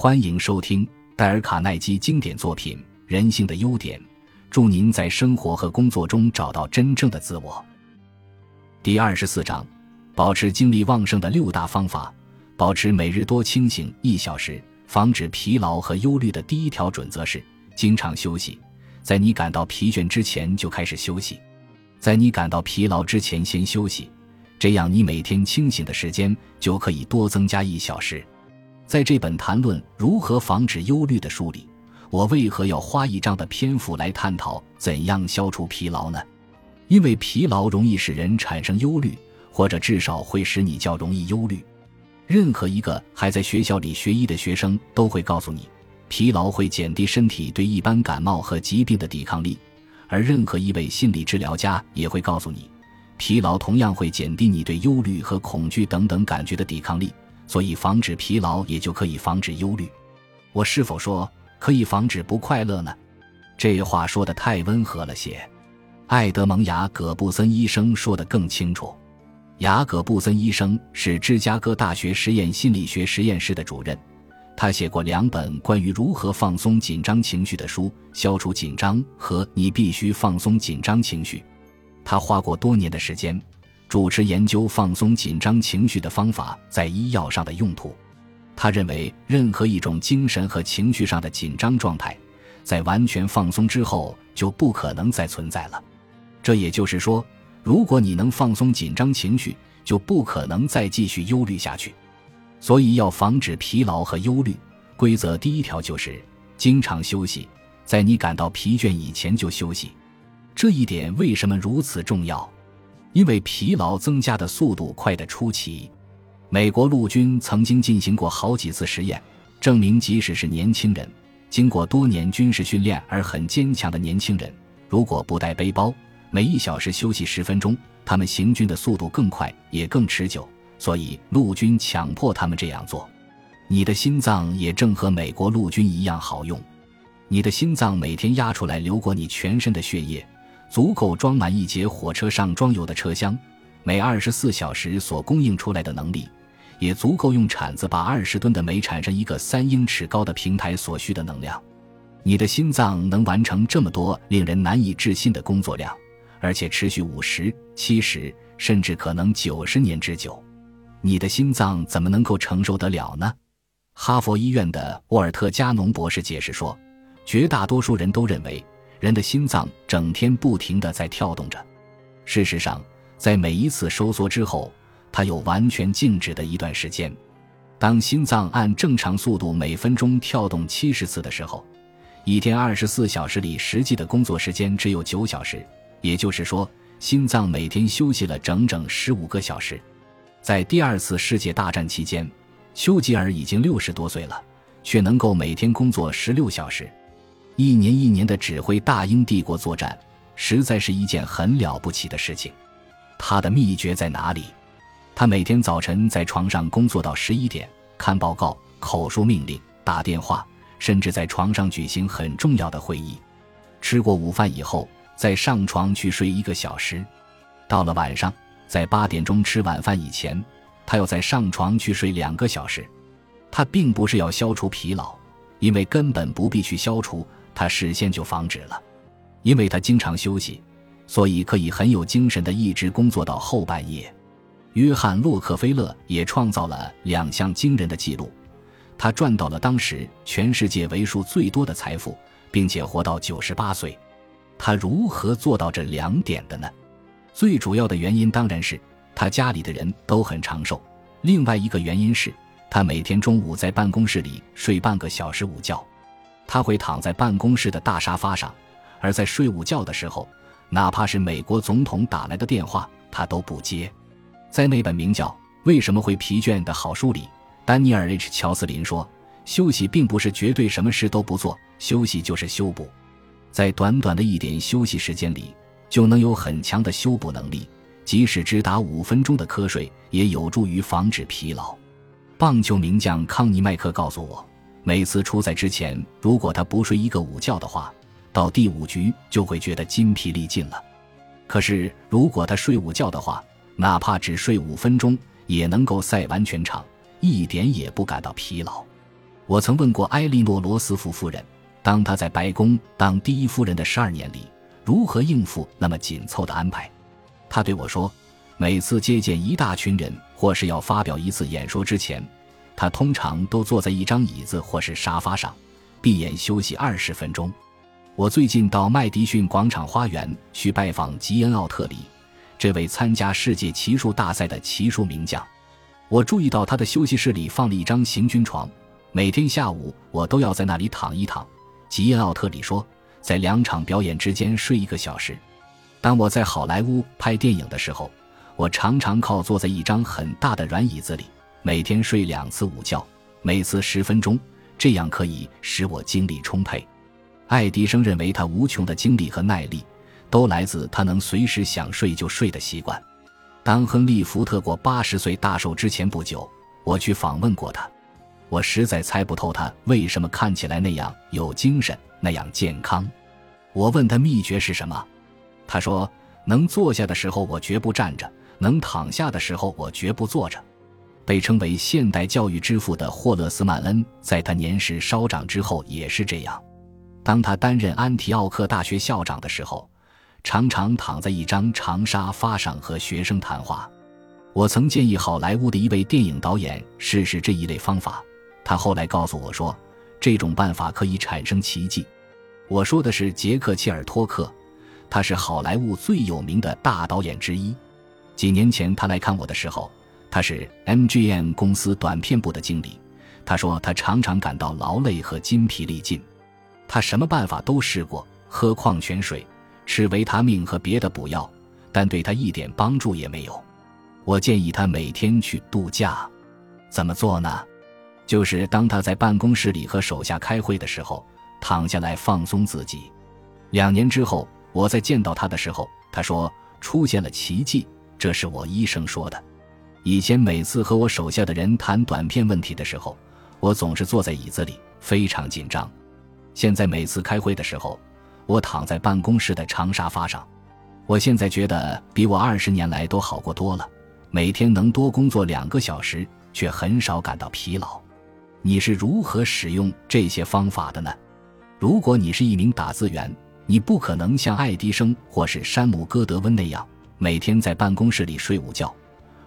欢迎收听戴尔·卡耐基经典作品《人性的优点》，祝您在生活和工作中找到真正的自我。第二十四章：保持精力旺盛的六大方法。保持每日多清醒一小时，防止疲劳和忧虑的第一条准则是：经常休息。在你感到疲倦之前就开始休息，在你感到疲劳之前先休息，这样你每天清醒的时间就可以多增加一小时。在这本谈论如何防止忧虑的书里，我为何要花一章的篇幅来探讨怎样消除疲劳呢？因为疲劳容易使人产生忧虑，或者至少会使你较容易忧虑。任何一个还在学校里学医的学生都会告诉你，疲劳会减低身体对一般感冒和疾病的抵抗力，而任何一位心理治疗家也会告诉你，疲劳同样会减低你对忧虑和恐惧等等感觉的抵抗力。所以，防止疲劳也就可以防止忧虑。我是否说可以防止不快乐呢？这话说的太温和了些。艾德蒙·雅葛布森医生说的更清楚。雅葛布森医生是芝加哥大学实验心理学实验室的主任，他写过两本关于如何放松紧张情绪的书，《消除紧张》和《你必须放松紧张情绪》。他花过多年的时间。主持研究放松紧张情绪的方法在医药上的用途。他认为，任何一种精神和情绪上的紧张状态，在完全放松之后就不可能再存在了。这也就是说，如果你能放松紧张情绪，就不可能再继续忧虑下去。所以，要防止疲劳和忧虑，规则第一条就是经常休息，在你感到疲倦以前就休息。这一点为什么如此重要？因为疲劳增加的速度快得出奇，美国陆军曾经进行过好几次实验，证明即使是年轻人，经过多年军事训练而很坚强的年轻人，如果不带背包，每一小时休息十分钟，他们行军的速度更快，也更持久。所以陆军强迫他们这样做。你的心脏也正和美国陆军一样好用，你的心脏每天压出来流过你全身的血液。足够装满一节火车上装油的车厢，每二十四小时所供应出来的能力，也足够用铲子把二十吨的煤铲成一个三英尺高的平台所需的能量。你的心脏能完成这么多令人难以置信的工作量，而且持续五十、七十，甚至可能九十年之久。你的心脏怎么能够承受得了呢？哈佛医院的沃尔特·加农博士解释说：“绝大多数人都认为。”人的心脏整天不停地在跳动着，事实上，在每一次收缩之后，它有完全静止的一段时间。当心脏按正常速度每分钟跳动七十次的时候，一天二十四小时里实际的工作时间只有九小时，也就是说，心脏每天休息了整整十五个小时。在第二次世界大战期间，丘吉尔已经六十多岁了，却能够每天工作十六小时。一年一年的指挥大英帝国作战，实在是一件很了不起的事情。他的秘诀在哪里？他每天早晨在床上工作到十一点，看报告、口述命令、打电话，甚至在床上举行很重要的会议。吃过午饭以后，再上床去睡一个小时。到了晚上，在八点钟吃晚饭以前，他要再上床去睡两个小时。他并不是要消除疲劳，因为根本不必去消除。他事先就防止了，因为他经常休息，所以可以很有精神的一直工作到后半夜。约翰·洛克菲勒也创造了两项惊人的记录，他赚到了当时全世界为数最多的财富，并且活到九十八岁。他如何做到这两点的呢？最主要的原因当然是他家里的人都很长寿，另外一个原因是他每天中午在办公室里睡半个小时午觉。他会躺在办公室的大沙发上，而在睡午觉的时候，哪怕是美国总统打来的电话，他都不接。在那本名叫《为什么会疲倦》的好书里，丹尼尔 ·H· 乔斯林说：“休息并不是绝对什么事都不做，休息就是修补。在短短的一点休息时间里，就能有很强的修补能力。即使只打五分钟的瞌睡，也有助于防止疲劳。”棒球名将康尼麦克告诉我。每次出赛之前，如果他不睡一个午觉的话，到第五局就会觉得筋疲力尽了。可是如果他睡午觉的话，哪怕只睡五分钟，也能够赛完全场，一点也不感到疲劳。我曾问过埃莉诺·罗斯福夫人，当她在白宫当第一夫人的十二年里，如何应付那么紧凑的安排？她对我说，每次接见一大群人或是要发表一次演说之前，他通常都坐在一张椅子或是沙发上，闭眼休息二十分钟。我最近到麦迪逊广场花园去拜访吉恩·奥特里，这位参加世界骑术大赛的骑术名将。我注意到他的休息室里放了一张行军床。每天下午，我都要在那里躺一躺。吉恩·奥特里说，在两场表演之间睡一个小时。当我在好莱坞拍电影的时候，我常常靠坐在一张很大的软椅子里，每天睡两次午觉，每次十分钟，这样可以使我精力充沛。爱迪生认为，他无穷的精力和耐力都来自他能随时想睡就睡的习惯。当亨利·福特过八十岁大寿之前不久，我去访问过他。我实在猜不透他为什么看起来那样有精神，那样健康。我问他秘诀是什么，他说：“能坐下的时候我绝不站着，能躺下的时候我绝不坐着。”被称为现代教育之父的霍勒斯曼恩，在他年事稍长之后也是这样。当他担任安提奥克大学校长的时候，常常躺在一张长沙发上和学生谈话。我曾建议好莱坞的一位电影导演试试这一类方法。他后来告诉我说，这种办法可以产生奇迹。我说的是杰克·切尔托克，他是好莱坞最有名的大导演之一。几年前他来看我的时候，他是 MGM 公司短片部的经理。他说他常常感到劳累和筋疲力尽，他什么办法都试过，喝矿泉水、吃维他命和别的补药，但对他一点帮助也没有。我建议他每天去度假，怎么做呢？就是当他在办公室里和手下开会的时候，躺下来放松自己。两年之后，我在见到他的时候，他说出现了奇迹，这是我医生说的。以前每次和我手下的人谈短片问题的时候，我总是坐在椅子里，非常紧张。现在每次开会的时候，我躺在办公室的长沙发上。我现在觉得比我二十年来都好过多了，每天能多工作两个小时，却很少感到疲劳。你是如何使用这些方法的呢？如果你是一名打字员，你不可能像爱迪生或是山姆·戈德温那样每天在办公室里睡午觉；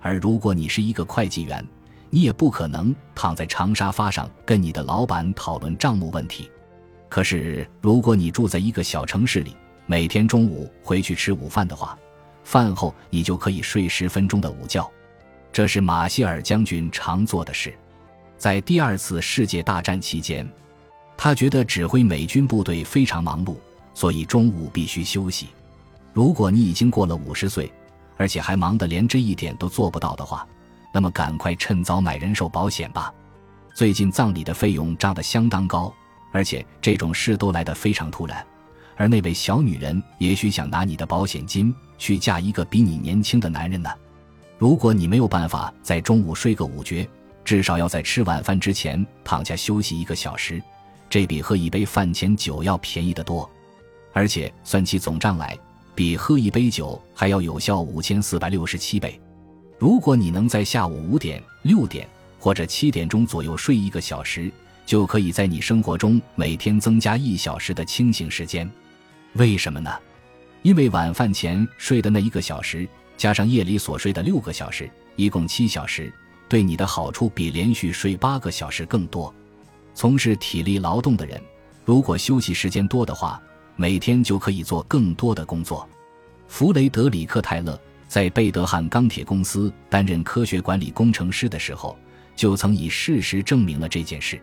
而如果你是一个会计员，你也不可能躺在长沙发上跟你的老板讨论账目问题。可是，如果你住在一个小城市里，每天中午回去吃午饭的话，饭后你就可以睡十分钟的午觉。这是马歇尔将军常做的事。在第二次世界大战期间，他觉得指挥美军部队非常忙碌，所以中午必须休息。如果你已经过了五十岁，而且还忙得连这一点都做不到的话，那么赶快趁早买人寿保险吧。最近葬礼的费用涨得相当高，而且这种事都来得非常突然。而那位小女人也许想拿你的保险金去嫁一个比你年轻的男人呢。如果你没有办法在中午睡个午觉，至少要在吃晚饭之前躺下休息一个小时，这比喝一杯饭前酒要便宜得多，而且算起总账来，比喝一杯酒还要有效五千四百六十七倍。如果你能在下午五点、六点或者七点钟左右睡一个小时，就可以在你生活中每天增加一小时的清醒时间。为什么呢？因为晚饭前睡的那一个小时，加上夜里所睡的六个小时，一共七小时。对你的好处比连续睡八个小时更多。从事体力劳动的人，如果休息时间多的话，每天就可以做更多的工作。弗雷德里克·泰勒在贝德汉钢铁公司担任科学管理工程师的时候，就曾以事实证明了这件事。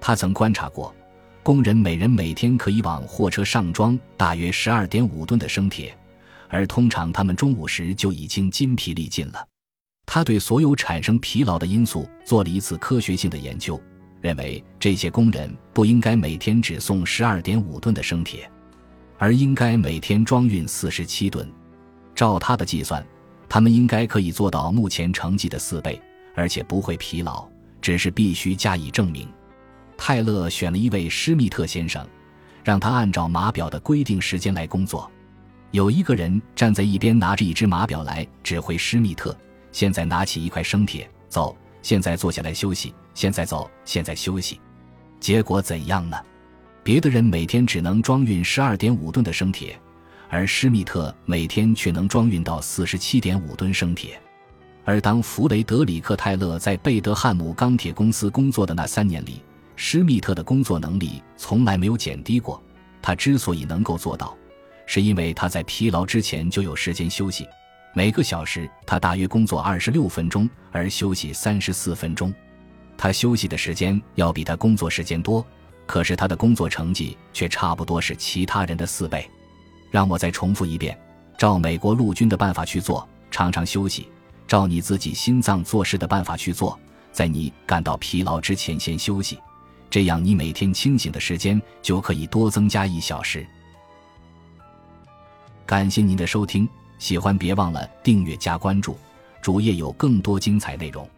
他曾观察过，工人每人每天可以往货车上装大约十二点五吨的生铁，而通常他们中午时就已经筋疲力尽了。他对所有产生疲劳的因素做了一次科学性的研究，认为这些工人不应该每天只送十二点五吨的生铁，而应该每天装运四十七吨。照他的计算，他们应该可以做到目前成绩的四倍，而且不会疲劳。只是必须加以证明。泰勒选了一位施密特先生，让他按照码表的规定时间来工作。有一个人站在一边，拿着一只码表来指挥施密特。现在拿起一块生铁，走。现在坐下来休息。现在走。现在休息。结果怎样呢？别的人每天只能装运十二点五吨的生铁，而施密特每天却能装运到四十七点五吨生铁。而当弗雷德里克·泰勒在贝德汉姆钢铁公司工作的那三年里，施密特的工作能力从来没有减低过。他之所以能够做到，是因为他在疲劳之前就有时间休息。每个小时，他大约工作二十六分钟，而休息三十四分钟。他休息的时间要比他工作时间多，可是他的工作成绩却差不多是其他人的四倍。让我再重复一遍：照美国陆军的办法去做，常常休息。照你自己心脏做事的办法去做，在你感到疲劳之前先休息，这样你每天清醒的时间就可以多增加一小时。感谢您的收听，喜欢别忘了订阅加关注，主页有更多精彩内容。